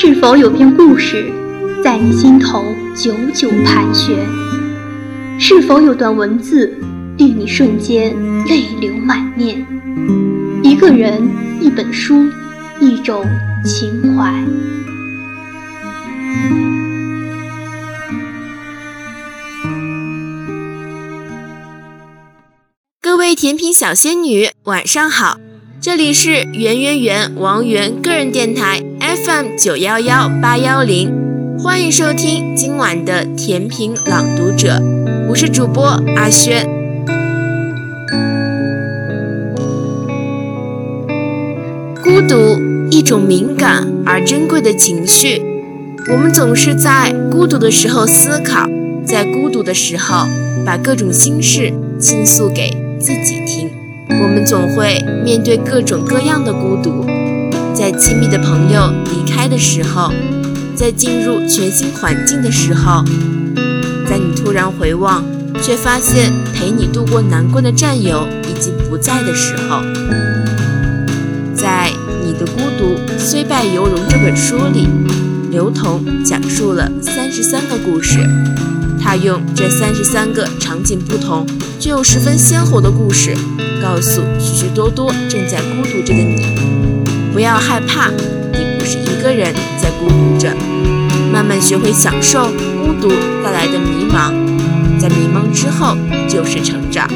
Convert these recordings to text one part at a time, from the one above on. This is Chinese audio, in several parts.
是否有篇故事在你心头久久盘旋？是否有段文字令你瞬间泪流满面？一个人，一本书，一种情怀。各位甜品小仙女，晚上好！这里是圆圆圆王源个人电台 FM 九幺幺八幺零，欢迎收听今晚的甜品朗读者，我是主播阿轩。孤独，一种敏感而珍贵的情绪，我们总是在孤独的时候思考，在孤独的时候把各种心事倾诉给自己听。我们总会面对各种各样的孤独，在亲密的朋友离开的时候，在进入全新环境的时候，在你突然回望，却发现陪你度过难关的战友已经不在的时候，在《你的孤独虽败犹荣》这本书里，刘同讲述了三十三个故事。他用这三十三个场景不同、却又十分鲜活的故事，告诉许许多多正在孤独着的你：不要害怕，你不是一个人在孤独着。慢慢学会享受孤独带来的迷茫，在迷茫之后就是成长。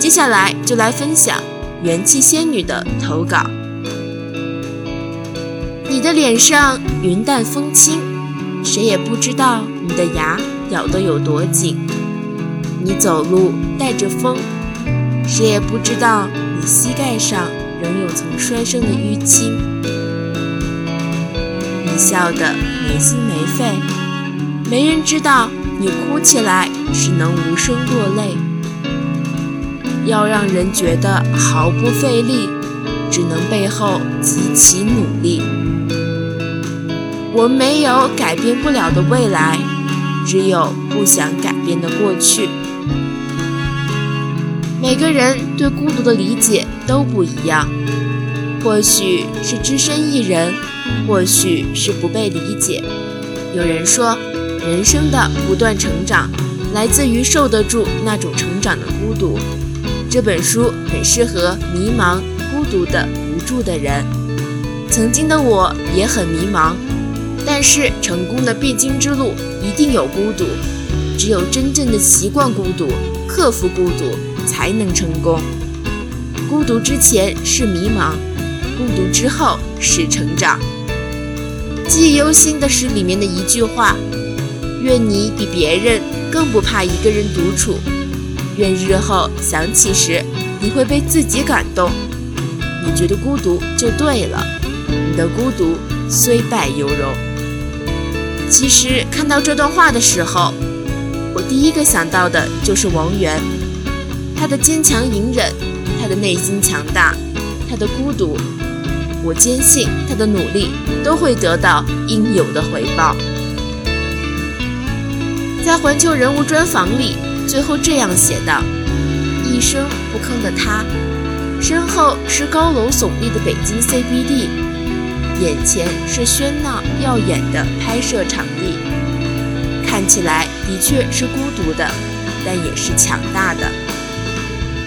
接下来就来分享元气仙女的投稿。你的脸上云淡风轻。谁也不知道你的牙咬得有多紧，你走路带着风，谁也不知道你膝盖上仍有曾摔伤的淤青。你笑得没心没肺，没人知道你哭起来只能无声落泪。要让人觉得毫不费力，只能背后极其努力。我没有改变不了的未来，只有不想改变的过去。每个人对孤独的理解都不一样，或许是只身一人，或许是不被理解。有人说，人生的不断成长，来自于受得住那种成长的孤独。这本书很适合迷茫、孤独的无助的人。曾经的我也很迷茫。但是成功的必经之路一定有孤独，只有真正的习惯孤独、克服孤独，才能成功。孤独之前是迷茫，孤独之后是成长。记忆犹新的是里面的一句话：愿你比别人更不怕一个人独处，愿日后想起时你会被自己感动。你觉得孤独就对了，你的孤独虽败犹荣。其实看到这段话的时候，我第一个想到的就是王源，他的坚强隐忍，他的内心强大，他的孤独，我坚信他的努力都会得到应有的回报。在环球人物专访里，最后这样写道：一声不吭的他，身后是高楼耸立的北京 CBD。眼前是喧闹耀眼的拍摄场地，看起来的确是孤独的，但也是强大的。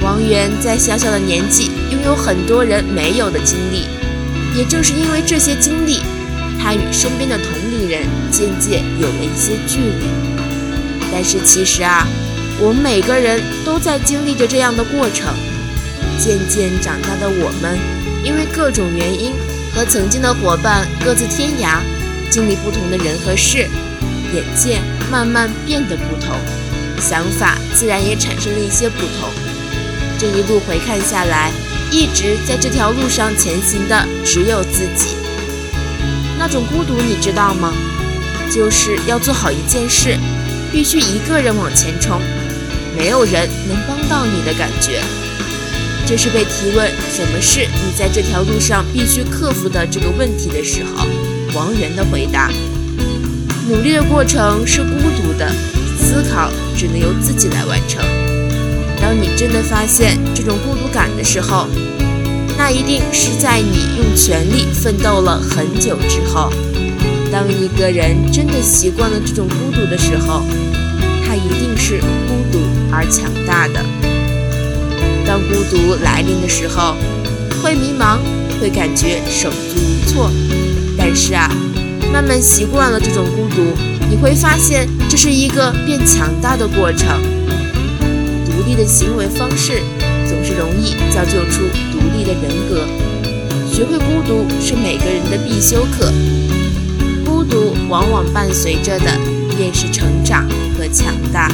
王源在小小的年纪拥有很多人没有的经历，也正是因为这些经历，他与身边的同龄人渐渐有了一些距离。但是其实啊，我们每个人都在经历着这样的过程。渐渐长大的我们，因为各种原因。和曾经的伙伴各自天涯，经历不同的人和事，眼界慢慢变得不同，想法自然也产生了一些不同。这一路回看下来，一直在这条路上前行的只有自己。那种孤独你知道吗？就是要做好一件事，必须一个人往前冲，没有人能帮到你的感觉。这是被提问什么是你在这条路上必须克服的这个问题的时候，王源的回答：努力的过程是孤独的，思考只能由自己来完成。当你真的发现这种孤独感的时候，那一定是在你用全力奋斗了很久之后。当一个人真的习惯了这种孤独的时候，他一定是孤独而强大的。当孤独来临的时候，会迷茫，会感觉手足无措。但是啊，慢慢习惯了这种孤独，你会发现这是一个变强大的过程。的行为方式总是容易造就出独立的人格。学会孤独是每个人的必修课。孤独往往伴随着的便是成长和强大。